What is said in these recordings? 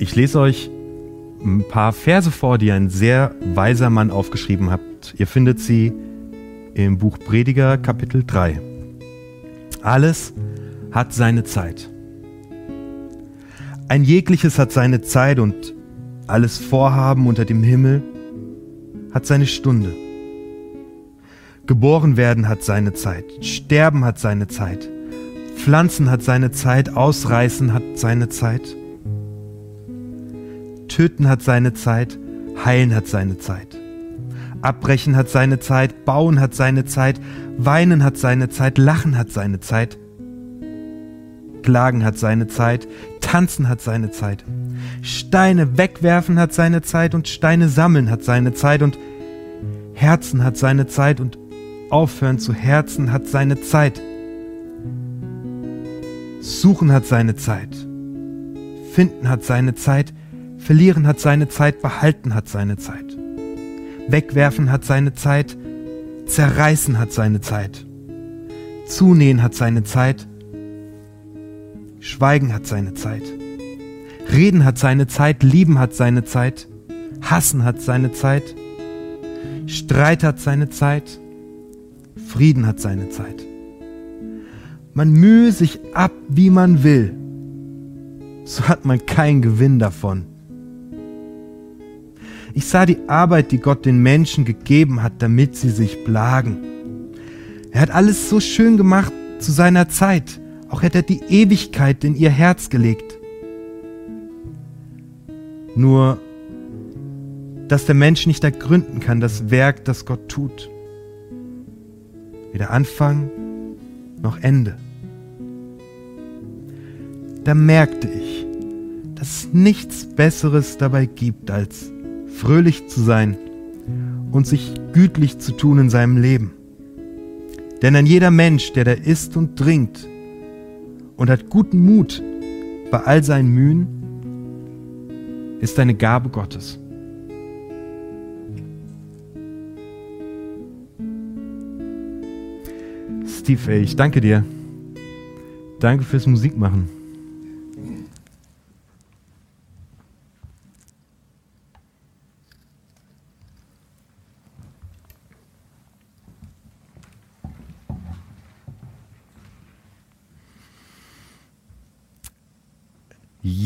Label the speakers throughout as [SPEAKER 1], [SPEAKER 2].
[SPEAKER 1] Ich lese euch ein paar Verse vor, die ein sehr weiser Mann aufgeschrieben hat. Ihr findet sie im Buch Prediger Kapitel 3. Alles hat seine Zeit. Ein jegliches hat seine Zeit und alles Vorhaben unter dem Himmel hat seine Stunde. Geboren werden hat seine Zeit, sterben hat seine Zeit, pflanzen hat seine Zeit, ausreißen hat seine Zeit, töten hat seine Zeit, heilen hat seine Zeit. Abbrechen hat seine Zeit, bauen hat seine Zeit, weinen hat seine Zeit, lachen hat seine Zeit, klagen hat seine Zeit, tanzen hat seine Zeit, Steine wegwerfen hat seine Zeit und Steine sammeln hat seine Zeit und Herzen hat seine Zeit und aufhören zu Herzen hat seine Zeit. Suchen hat seine Zeit, finden hat seine Zeit, verlieren hat seine Zeit, behalten hat seine Zeit. Wegwerfen hat seine Zeit, zerreißen hat seine Zeit, zunähen hat seine Zeit, schweigen hat seine Zeit, reden hat seine Zeit, lieben hat seine Zeit, hassen hat seine Zeit, Streit hat seine Zeit, Frieden hat seine Zeit. Man mühe sich ab, wie man will, so hat man keinen Gewinn davon. Ich sah die Arbeit, die Gott den Menschen gegeben hat, damit sie sich plagen. Er hat alles so schön gemacht zu seiner Zeit. Auch hat er die Ewigkeit in ihr Herz gelegt. Nur, dass der Mensch nicht ergründen kann, das Werk, das Gott tut. Weder Anfang noch Ende. Da merkte ich, dass es nichts Besseres dabei gibt, als fröhlich zu sein und sich gütlich zu tun in seinem Leben. Denn ein jeder Mensch, der da isst und trinkt und hat guten Mut bei all seinen Mühen, ist eine Gabe Gottes. Steve, ich danke dir. Danke fürs Musikmachen.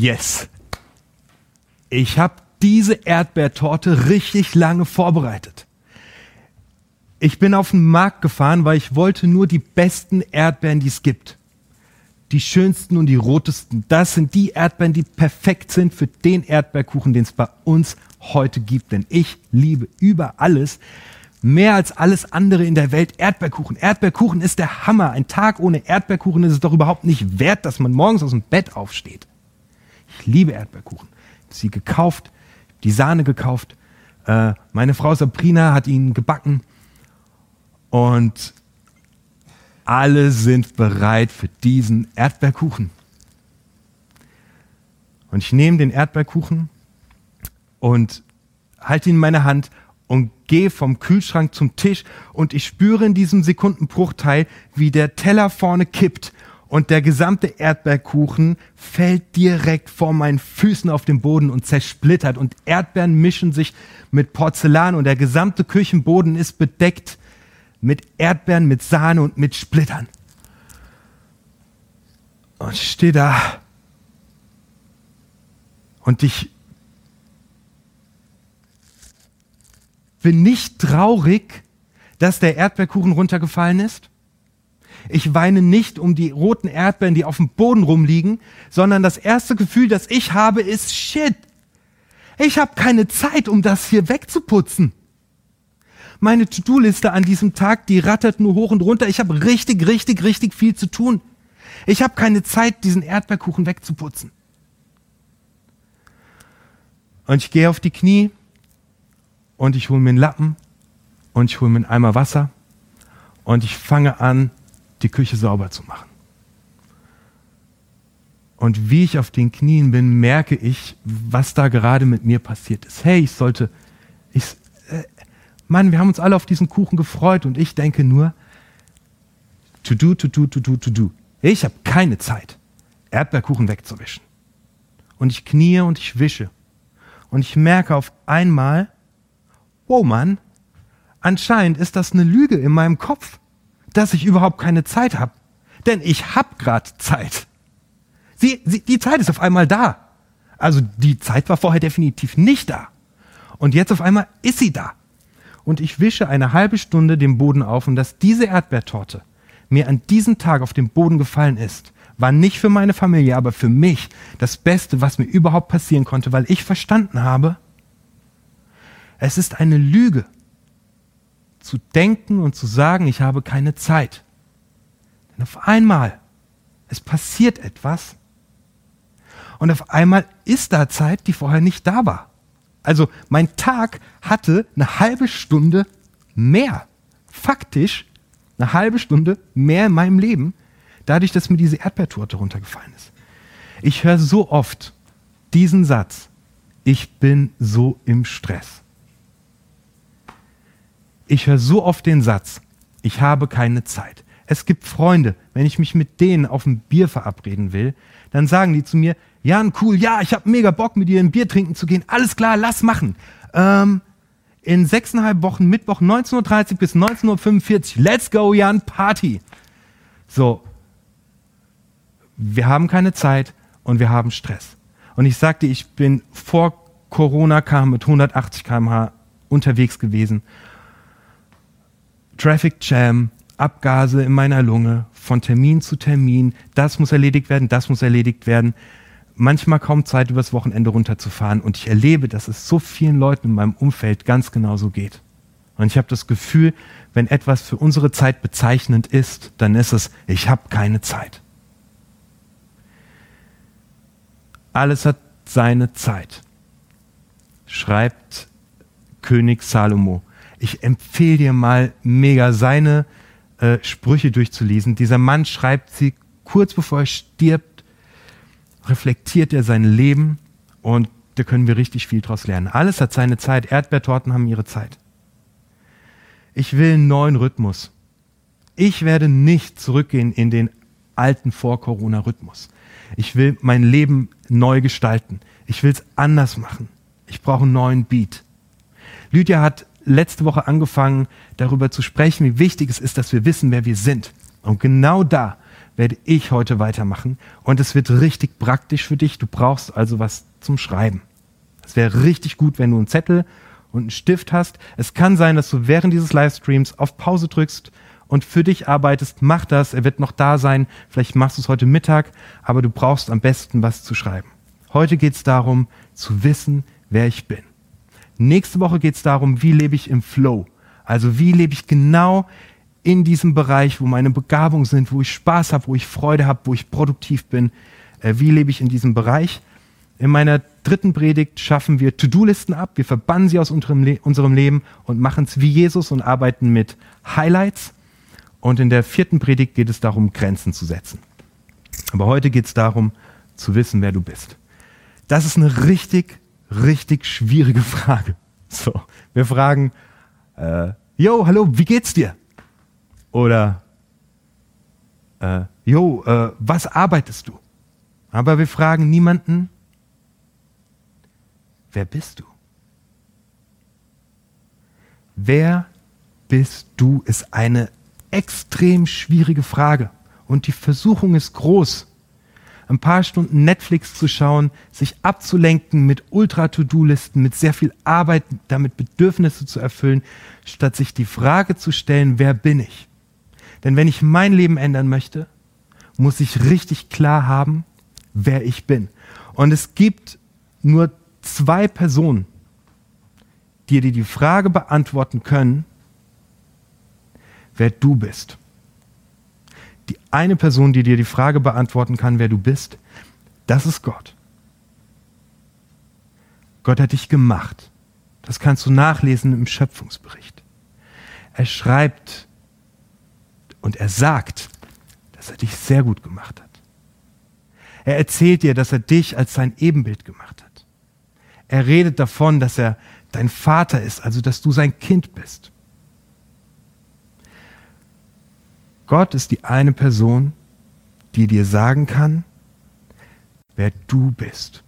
[SPEAKER 1] Yes. Ich habe diese Erdbeertorte richtig lange vorbereitet. Ich bin auf den Markt gefahren, weil ich wollte nur die besten Erdbeeren, die es gibt. Die schönsten und die rotesten. Das sind die Erdbeeren, die perfekt sind für den Erdbeerkuchen, den es bei uns heute gibt. Denn ich liebe über alles, mehr als alles andere in der Welt, Erdbeerkuchen. Erdbeerkuchen ist der Hammer. Ein Tag ohne Erdbeerkuchen ist es doch überhaupt nicht wert, dass man morgens aus dem Bett aufsteht. Ich liebe Erdbeerkuchen. Sie gekauft, die Sahne gekauft. Äh, meine Frau Sabrina hat ihn gebacken. Und alle sind bereit für diesen Erdbeerkuchen. Und ich nehme den Erdbeerkuchen und halte ihn in meine Hand und gehe vom Kühlschrank zum Tisch und ich spüre in diesem Sekundenbruchteil, wie der Teller vorne kippt und der gesamte Erdbeerkuchen fällt direkt vor meinen Füßen auf den Boden und zersplittert und Erdbeeren mischen sich mit Porzellan und der gesamte Küchenboden ist bedeckt mit Erdbeeren, mit Sahne und mit Splittern. Und ich stehe da und ich bin nicht traurig, dass der Erdbeerkuchen runtergefallen ist. Ich weine nicht um die roten Erdbeeren, die auf dem Boden rumliegen, sondern das erste Gefühl, das ich habe, ist Shit. Ich habe keine Zeit, um das hier wegzuputzen. Meine To-Do-Liste an diesem Tag, die rattert nur hoch und runter. Ich habe richtig, richtig, richtig viel zu tun. Ich habe keine Zeit, diesen Erdbeerkuchen wegzuputzen. Und ich gehe auf die Knie und ich hole mir einen Lappen und ich hole mir einen Eimer Wasser und ich fange an, die Küche sauber zu machen. Und wie ich auf den Knien bin, merke ich, was da gerade mit mir passiert ist. Hey, ich sollte, ich, äh, Mann, wir haben uns alle auf diesen Kuchen gefreut und ich denke nur, to do, to do, to do, to do. Ich habe keine Zeit, Erdbeerkuchen wegzuwischen. und ich kniee und ich wische. Und ich merke auf einmal, wow Mann, anscheinend ist das eine Lüge in meinem Kopf, dass ich überhaupt keine Zeit habe. Denn ich habe gerade Zeit. Sie, sie, die Zeit ist auf einmal da. Also die Zeit war vorher definitiv nicht da. Und jetzt auf einmal ist sie da. Und ich wische eine halbe Stunde den Boden auf und dass diese Erdbeertorte mir an diesem Tag auf den Boden gefallen ist, war nicht für meine Familie, aber für mich das Beste, was mir überhaupt passieren konnte, weil ich verstanden habe, es ist eine Lüge zu denken und zu sagen, ich habe keine Zeit. Denn auf einmal, es passiert etwas und auf einmal ist da Zeit, die vorher nicht da war. Also mein Tag hatte eine halbe Stunde mehr, faktisch eine halbe Stunde mehr in meinem Leben, dadurch, dass mir diese Erdbeertorte runtergefallen ist. Ich höre so oft diesen Satz, ich bin so im Stress. Ich höre so oft den Satz, ich habe keine Zeit. Es gibt Freunde, wenn ich mich mit denen auf ein Bier verabreden will, dann sagen die zu mir, Jan, cool, ja, ich habe mega Bock, mit dir ein Bier trinken zu gehen. Alles klar, lass machen. Ähm, in sechseinhalb Wochen, Mittwoch 19.30 Uhr bis 19.45 Uhr, let's go, Jan, Party. So, wir haben keine Zeit und wir haben Stress. Und ich sagte, ich bin vor Corona kam mit 180 km/h unterwegs gewesen. Traffic Jam, Abgase in meiner Lunge, von Termin zu Termin, das muss erledigt werden, das muss erledigt werden. Manchmal kaum Zeit, übers Wochenende runterzufahren. Und ich erlebe, dass es so vielen Leuten in meinem Umfeld ganz genauso geht. Und ich habe das Gefühl, wenn etwas für unsere Zeit bezeichnend ist, dann ist es, ich habe keine Zeit. Alles hat seine Zeit, schreibt König Salomo. Ich empfehle dir mal mega seine äh, Sprüche durchzulesen. Dieser Mann schreibt sie kurz bevor er stirbt, reflektiert er sein Leben und da können wir richtig viel draus lernen. Alles hat seine Zeit. Erdbeertorten haben ihre Zeit. Ich will einen neuen Rhythmus. Ich werde nicht zurückgehen in den alten Vor-Corona-Rhythmus. Ich will mein Leben neu gestalten. Ich will es anders machen. Ich brauche einen neuen Beat. Lydia hat letzte Woche angefangen, darüber zu sprechen, wie wichtig es ist, dass wir wissen, wer wir sind. Und genau da werde ich heute weitermachen. Und es wird richtig praktisch für dich. Du brauchst also was zum Schreiben. Es wäre richtig gut, wenn du einen Zettel und einen Stift hast. Es kann sein, dass du während dieses Livestreams auf Pause drückst und für dich arbeitest, mach das. Er wird noch da sein. Vielleicht machst du es heute Mittag, aber du brauchst am besten was zu schreiben. Heute geht es darum, zu wissen, wer ich bin. Nächste Woche geht es darum, wie lebe ich im Flow. Also wie lebe ich genau in diesem Bereich, wo meine Begabungen sind, wo ich Spaß habe, wo ich Freude habe, wo ich produktiv bin. Äh, wie lebe ich in diesem Bereich? In meiner dritten Predigt schaffen wir To-Do-Listen ab. Wir verbannen sie aus unserem, unserem Leben und machen es wie Jesus und arbeiten mit Highlights. Und in der vierten Predigt geht es darum, Grenzen zu setzen. Aber heute geht es darum, zu wissen, wer du bist. Das ist eine richtig, richtig schwierige Frage. So, wir fragen, äh, yo, hallo, wie geht's dir? Oder, äh, yo, äh, was arbeitest du? Aber wir fragen niemanden, wer bist du? Wer bist du ist eine extrem schwierige Frage. Und die Versuchung ist groß, ein paar Stunden Netflix zu schauen, sich abzulenken mit Ultra-To-Do-Listen, mit sehr viel Arbeit, damit Bedürfnisse zu erfüllen, statt sich die Frage zu stellen, wer bin ich? Denn wenn ich mein Leben ändern möchte, muss ich richtig klar haben, wer ich bin. Und es gibt nur zwei Personen, die dir die Frage beantworten können, wer du bist. Die eine Person, die dir die Frage beantworten kann, wer du bist, das ist Gott. Gott hat dich gemacht. Das kannst du nachlesen im Schöpfungsbericht. Er schreibt und er sagt, dass er dich sehr gut gemacht hat. Er erzählt dir, dass er dich als sein Ebenbild gemacht hat. Er redet davon, dass er dein Vater ist, also dass du sein Kind bist. Gott ist die eine Person, die dir sagen kann, wer du bist.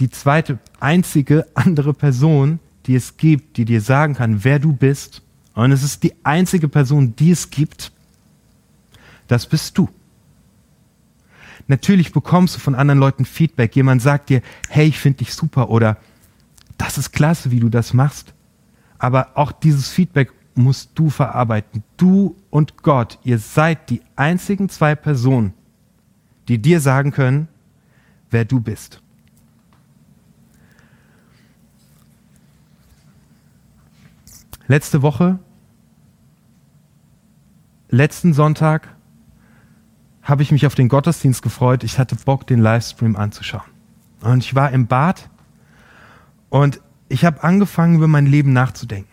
[SPEAKER 1] die zweite, einzige andere Person, die es gibt, die dir sagen kann, wer du bist. Und es ist die einzige Person, die es gibt. Das bist du. Natürlich bekommst du von anderen Leuten Feedback. Jemand sagt dir, hey, ich finde dich super oder das ist klasse, wie du das machst. Aber auch dieses Feedback musst du verarbeiten. Du und Gott, ihr seid die einzigen zwei Personen, die dir sagen können, wer du bist. Letzte Woche, letzten Sonntag, habe ich mich auf den Gottesdienst gefreut. Ich hatte Bock, den Livestream anzuschauen. Und ich war im Bad und ich habe angefangen, über mein Leben nachzudenken.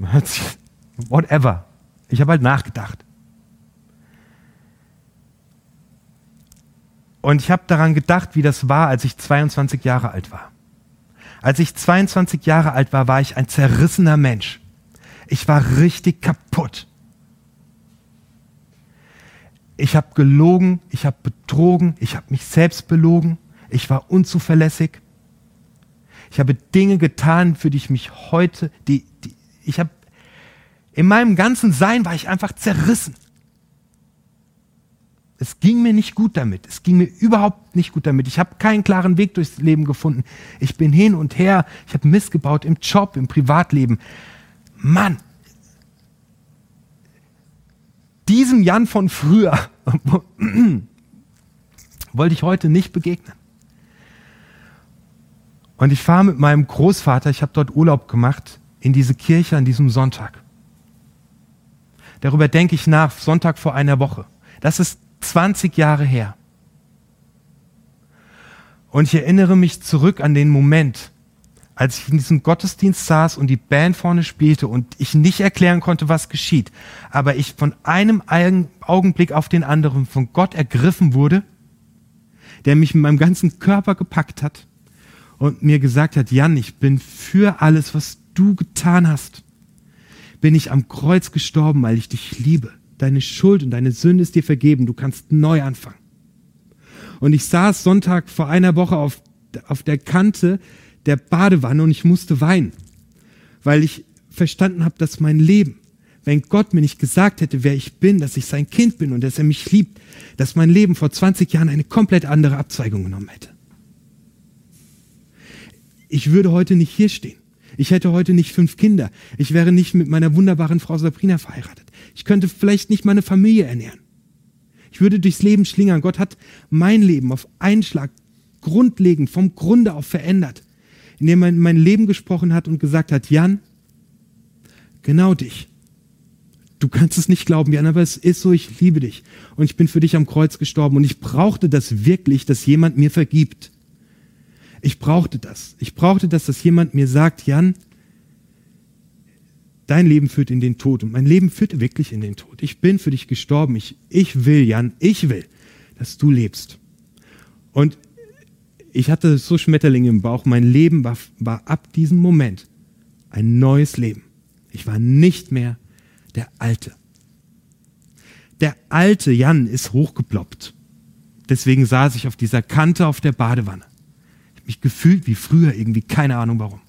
[SPEAKER 1] Whatever. Ich habe halt nachgedacht. Und ich habe daran gedacht, wie das war, als ich 22 Jahre alt war. Als ich 22 Jahre alt war, war ich ein zerrissener Mensch. Ich war richtig kaputt. Ich habe gelogen, ich habe betrogen, ich habe mich selbst belogen, ich war unzuverlässig. Ich habe Dinge getan, für die ich mich heute, die, die ich habe in meinem ganzen Sein war ich einfach zerrissen. Es ging mir nicht gut damit. Es ging mir überhaupt nicht gut damit. Ich habe keinen klaren Weg durchs Leben gefunden. Ich bin hin und her. Ich habe Mist gebaut im Job, im Privatleben. Mann, diesem Jan von früher wollte ich heute nicht begegnen. Und ich fahre mit meinem Großvater, ich habe dort Urlaub gemacht, in diese Kirche an diesem Sonntag. Darüber denke ich nach, Sonntag vor einer Woche. Das ist 20 Jahre her. Und ich erinnere mich zurück an den Moment, als ich in diesem Gottesdienst saß und die Band vorne spielte und ich nicht erklären konnte, was geschieht, aber ich von einem Augenblick auf den anderen von Gott ergriffen wurde, der mich mit meinem ganzen Körper gepackt hat und mir gesagt hat, Jan, ich bin für alles, was du getan hast. Bin ich am Kreuz gestorben, weil ich dich liebe deine Schuld und deine Sünde ist dir vergeben, du kannst neu anfangen. Und ich saß Sonntag vor einer Woche auf, auf der Kante der Badewanne und ich musste weinen, weil ich verstanden habe, dass mein Leben, wenn Gott mir nicht gesagt hätte, wer ich bin, dass ich sein Kind bin und dass er mich liebt, dass mein Leben vor 20 Jahren eine komplett andere Abzweigung genommen hätte. Ich würde heute nicht hier stehen. Ich hätte heute nicht fünf Kinder. Ich wäre nicht mit meiner wunderbaren Frau Sabrina verheiratet. Ich könnte vielleicht nicht meine Familie ernähren. Ich würde durchs Leben schlingern. Gott hat mein Leben auf einen Schlag grundlegend vom Grunde auf verändert, indem er in mein Leben gesprochen hat und gesagt hat, Jan, genau dich. Du kannst es nicht glauben, Jan, aber es ist so, ich liebe dich. Und ich bin für dich am Kreuz gestorben. Und ich brauchte das wirklich, dass jemand mir vergibt. Ich brauchte das. Ich brauchte das, dass jemand mir sagt, Jan, dein Leben führt in den Tod und mein Leben führt wirklich in den Tod. Ich bin für dich gestorben. Ich, ich will, Jan, ich will, dass du lebst. Und ich hatte so Schmetterlinge im Bauch. Mein Leben war, war ab diesem Moment ein neues Leben. Ich war nicht mehr der Alte. Der alte Jan ist hochgeploppt. Deswegen saß ich auf dieser Kante auf der Badewanne. Mich gefühlt wie früher irgendwie, keine Ahnung warum.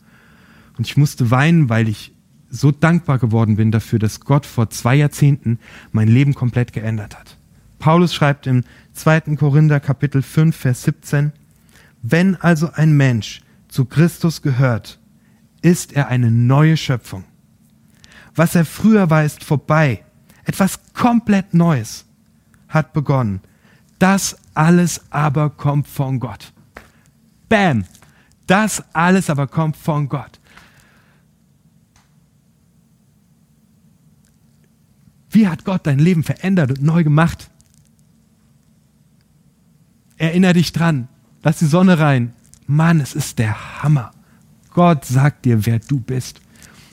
[SPEAKER 1] Und ich musste weinen, weil ich so dankbar geworden bin dafür, dass Gott vor zwei Jahrzehnten mein Leben komplett geändert hat. Paulus schreibt im 2. Korinther Kapitel 5, Vers 17, wenn also ein Mensch zu Christus gehört, ist er eine neue Schöpfung. Was er früher war, ist vorbei. Etwas komplett Neues hat begonnen. Das alles aber kommt von Gott. Bam! Das alles aber kommt von Gott. Wie hat Gott dein Leben verändert und neu gemacht? Erinner dich dran. Lass die Sonne rein. Mann, es ist der Hammer. Gott sagt dir, wer du bist.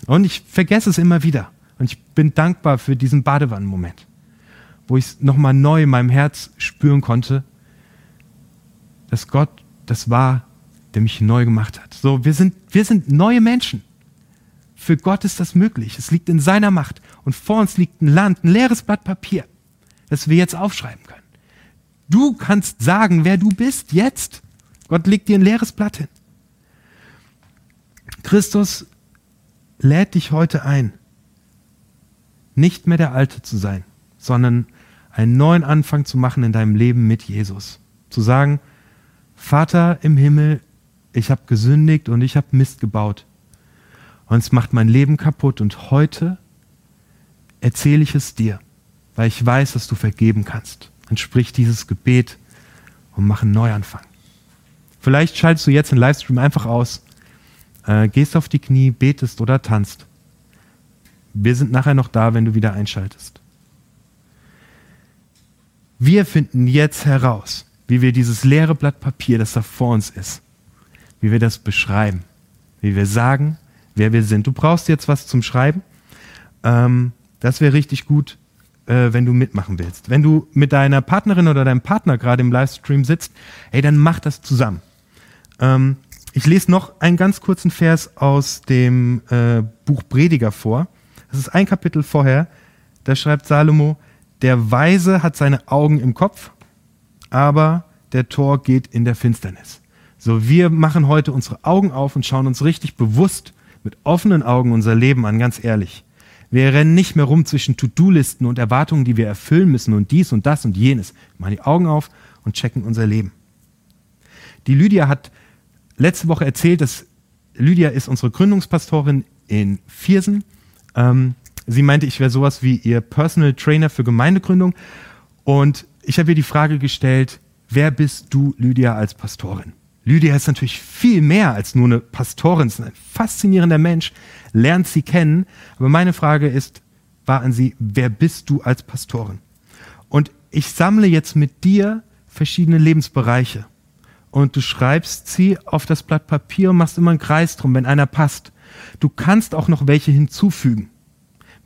[SPEAKER 1] Und ich vergesse es immer wieder. Und ich bin dankbar für diesen Badewannenmoment, wo ich es nochmal neu in meinem Herz spüren konnte, dass Gott das war, der mich neu gemacht hat. So, wir sind, wir sind neue Menschen. Für Gott ist das möglich. Es liegt in seiner Macht. Und vor uns liegt ein Land, ein leeres Blatt Papier, das wir jetzt aufschreiben können. Du kannst sagen, wer du bist, jetzt. Gott legt dir ein leeres Blatt hin. Christus lädt dich heute ein, nicht mehr der Alte zu sein, sondern einen neuen Anfang zu machen in deinem Leben mit Jesus. Zu sagen, Vater im Himmel, ich habe gesündigt und ich habe Mist gebaut. Und es macht mein Leben kaputt und heute erzähle ich es dir, weil ich weiß, dass du vergeben kannst. Dann sprich dieses Gebet und mach einen Neuanfang. Vielleicht schaltest du jetzt den Livestream einfach aus, äh, gehst auf die Knie, betest oder tanzt. Wir sind nachher noch da, wenn du wieder einschaltest. Wir finden jetzt heraus, wie wir dieses leere Blatt Papier, das da vor uns ist, wie wir das beschreiben, wie wir sagen, wer wir sind. Du brauchst jetzt was zum Schreiben. Ähm, das wäre richtig gut, äh, wenn du mitmachen willst. Wenn du mit deiner Partnerin oder deinem Partner gerade im Livestream sitzt, ey, dann mach das zusammen. Ähm, ich lese noch einen ganz kurzen Vers aus dem äh, Buch Prediger vor. Das ist ein Kapitel vorher. Da schreibt Salomo, der Weise hat seine Augen im Kopf, aber der Tor geht in der Finsternis. So, wir machen heute unsere Augen auf und schauen uns richtig bewusst mit offenen Augen unser Leben an, ganz ehrlich. Wir rennen nicht mehr rum zwischen To-Do-Listen und Erwartungen, die wir erfüllen müssen und dies und das und jenes. Wir machen die Augen auf und checken unser Leben. Die Lydia hat letzte Woche erzählt, dass Lydia ist unsere Gründungspastorin in Viersen. Ähm, sie meinte, ich wäre sowas wie ihr Personal Trainer für Gemeindegründung. Und ich habe ihr die Frage gestellt, wer bist du, Lydia, als Pastorin? Lydia ist natürlich viel mehr als nur eine Pastorin, ist ein faszinierender Mensch, lernt sie kennen. Aber meine Frage ist, war an sie, wer bist du als Pastorin? Und ich sammle jetzt mit dir verschiedene Lebensbereiche und du schreibst sie auf das Blatt Papier und machst immer einen Kreis drum, wenn einer passt. Du kannst auch noch welche hinzufügen.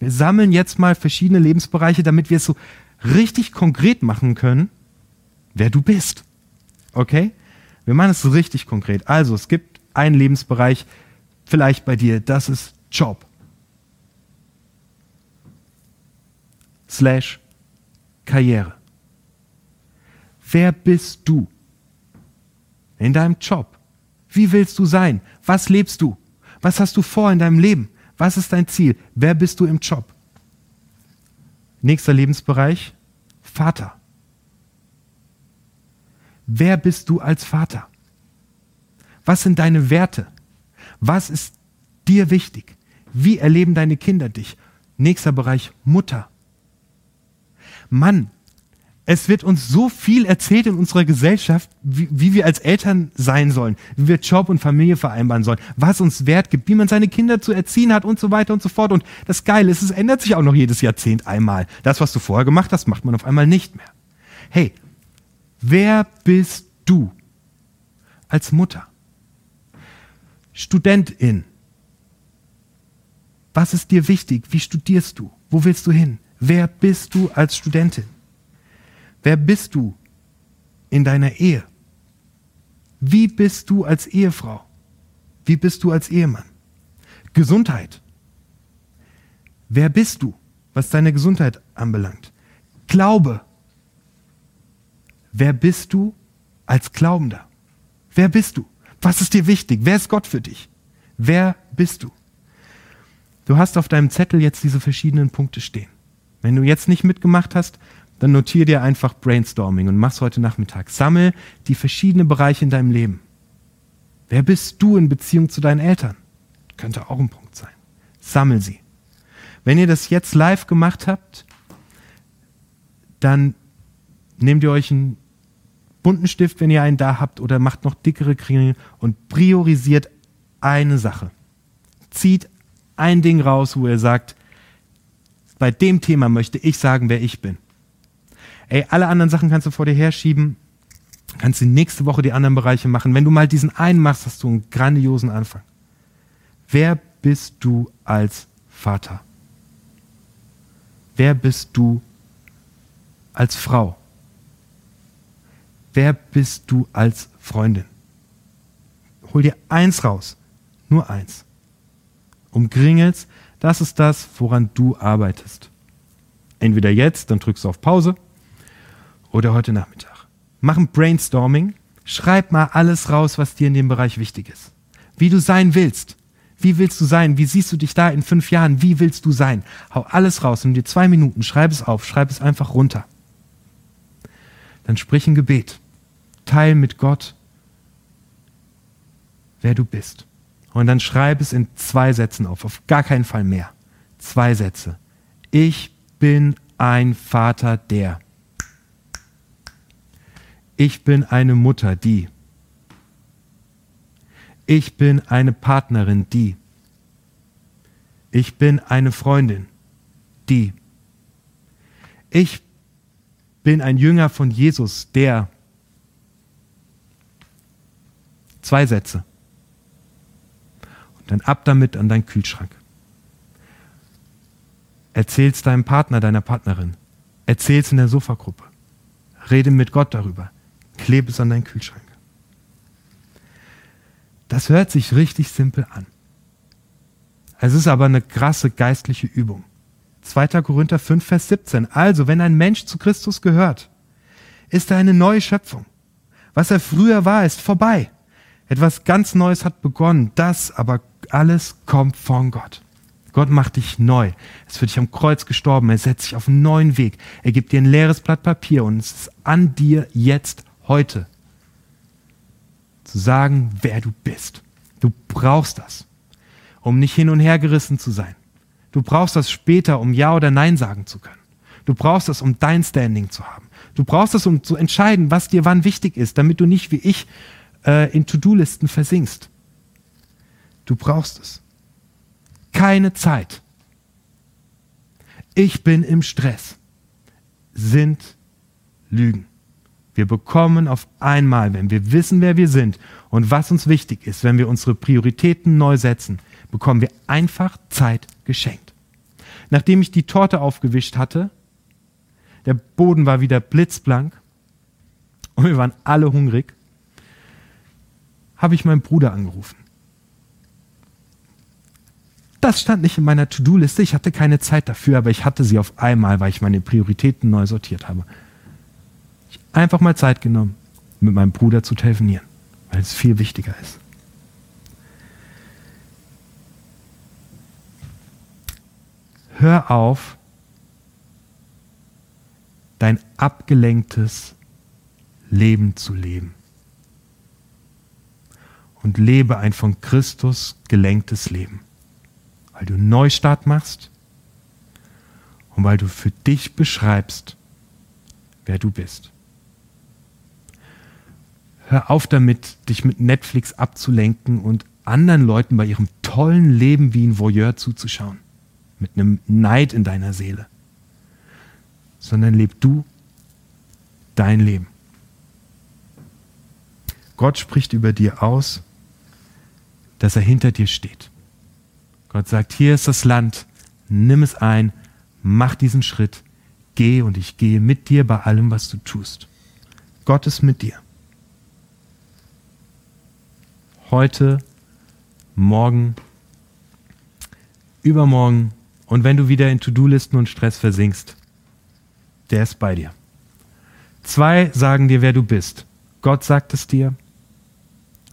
[SPEAKER 1] Wir sammeln jetzt mal verschiedene Lebensbereiche, damit wir es so richtig konkret machen können, wer du bist. Okay? Wir machen es richtig konkret. Also, es gibt einen Lebensbereich, vielleicht bei dir, das ist Job. Slash Karriere. Wer bist du? in deinem Job? Wie willst du sein? Was lebst du? Was hast du vor in deinem Leben? Was ist dein Ziel? Wer bist du im Job? Nächster Lebensbereich, Vater. Wer bist du als Vater? Was sind deine Werte? Was ist dir wichtig? Wie erleben deine Kinder dich? Nächster Bereich, Mutter. Mann, es wird uns so viel erzählt in unserer Gesellschaft, wie, wie, wir als Eltern sein sollen, wie wir Job und Familie vereinbaren sollen, was uns Wert gibt, wie man seine Kinder zu erziehen hat und so weiter und so fort. Und das Geile ist, es ändert sich auch noch jedes Jahrzehnt einmal. Das, was du vorher gemacht hast, macht man auf einmal nicht mehr. Hey, wer bist du als Mutter? Studentin. Was ist dir wichtig? Wie studierst du? Wo willst du hin? Wer bist du als Studentin? Wer bist du in deiner Ehe? Wie bist du als Ehefrau? Wie bist du als Ehemann? Gesundheit. Wer bist du, was deine Gesundheit anbelangt? Glaube. Wer bist du als Glaubender? Wer bist du? Was ist dir wichtig? Wer ist Gott für dich? Wer bist du? Du hast auf deinem Zettel jetzt diese verschiedenen Punkte stehen. Wenn du jetzt nicht mitgemacht hast, dann notier dir einfach Brainstorming und mach's heute Nachmittag. Sammel die verschiedenen Bereiche in deinem Leben. Wer bist du in Beziehung zu deinen Eltern? Könnte auch ein Punkt sein. Sammel sie. Wenn ihr das jetzt live gemacht habt, dann nehmt ihr euch einen bunten Stift, wenn ihr einen da habt, oder macht noch dickere Kringel und priorisiert eine Sache. Zieht ein Ding raus, wo ihr sagt, bei dem Thema möchte ich sagen, wer ich bin. Ey, alle anderen Sachen kannst du vor dir herschieben. Kannst du nächste Woche die anderen Bereiche machen. Wenn du mal diesen einen machst, hast du einen grandiosen Anfang. Wer bist du als Vater? Wer bist du als Frau? Wer bist du als Freundin? Hol dir eins raus. Nur eins. Umkringelst, das ist das, woran du arbeitest. Entweder jetzt, dann drückst du auf Pause oder heute Nachmittag. Mach ein Brainstorming, schreib mal alles raus, was dir in dem Bereich wichtig ist. Wie du sein willst, Wie willst du sein? Wie siehst du dich da in fünf Jahren? Wie willst du sein? Hau alles raus, nimm dir zwei Minuten, schreib es auf, schreib es einfach runter. Dann sprich ein Gebet. Teil mit Gott, wer du bist. Und dann schreib es in zwei Sätzen auf, auf gar keinen Fall mehr. Zwei Sätze. Ich bin ein Vater, der. Ich bin eine Mutter, die. Ich bin eine Partnerin, die. Ich bin eine Freundin, die. Ich bin ein Jünger von Jesus, der. Zwei Sätze. Und dann ab damit an deinen Kühlschrank. Erzähl's deinem Partner, deiner Partnerin. Erzähl's in der Sofagruppe. Rede mit Gott darüber. Klebe es an deinen Kühlschrank. Das hört sich richtig simpel an. Es ist aber eine krasse geistliche Übung. 2. Korinther 5, Vers 17. Also, wenn ein Mensch zu Christus gehört, ist er eine neue Schöpfung. Was er früher war, ist vorbei. Etwas ganz Neues hat begonnen. Das aber alles kommt von Gott. Gott macht dich neu. Ist für dich am Kreuz gestorben. Er setzt dich auf einen neuen Weg. Er gibt dir ein leeres Blatt Papier und es ist an dir jetzt heute zu sagen, wer du bist. Du brauchst das, um nicht hin und her gerissen zu sein. Du brauchst das später, um Ja oder Nein sagen zu können. Du brauchst das, um dein Standing zu haben. Du brauchst das, um zu entscheiden, was dir wann wichtig ist, damit du nicht wie ich äh, in To-Do-Listen versinkst. Du brauchst es. Keine Zeit. Ich bin im Stress. Sind Lügen. Wir bekommen auf einmal, wenn wir wissen, wer wir sind und was uns wichtig ist, wenn wir unsere Prioritäten neu setzen, bekommen wir einfach Zeit geschenkt. Nachdem ich die Torte aufgewischt hatte, der Boden war wieder blitzblank und wir waren alle hungrig, habe ich meinen Bruder angerufen. Das stand nicht in meiner To-Do-Liste, ich hatte keine Zeit dafür, aber ich hatte sie auf einmal, weil ich meine Prioritäten neu sortiert habe einfach mal Zeit genommen, mit meinem Bruder zu telefonieren, weil es viel wichtiger ist. Hör auf, dein abgelenktes Leben zu leben. Und lebe ein von Christus gelenktes Leben. Weil du Neustart machst und weil du für dich beschreibst, wer du bist. Hör auf damit, dich mit Netflix abzulenken und anderen Leuten bei ihrem tollen Leben wie ein Voyeur zuzuschauen. Mit einem Neid in deiner Seele. Sondern leb du dein Leben. Gott spricht über dir aus, dass er hinter dir steht. Gott sagt, hier ist das Land, nimm es ein, mach diesen Schritt, geh und ich gehe mit dir bei allem, was du tust. Gott ist mit dir. heute, morgen, übermorgen und wenn du wieder in To-Do-Listen und Stress versinkst, der ist bei dir. Zwei sagen dir, wer du bist. Gott sagt es dir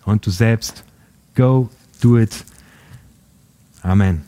[SPEAKER 1] und du selbst. Go, do it. Amen.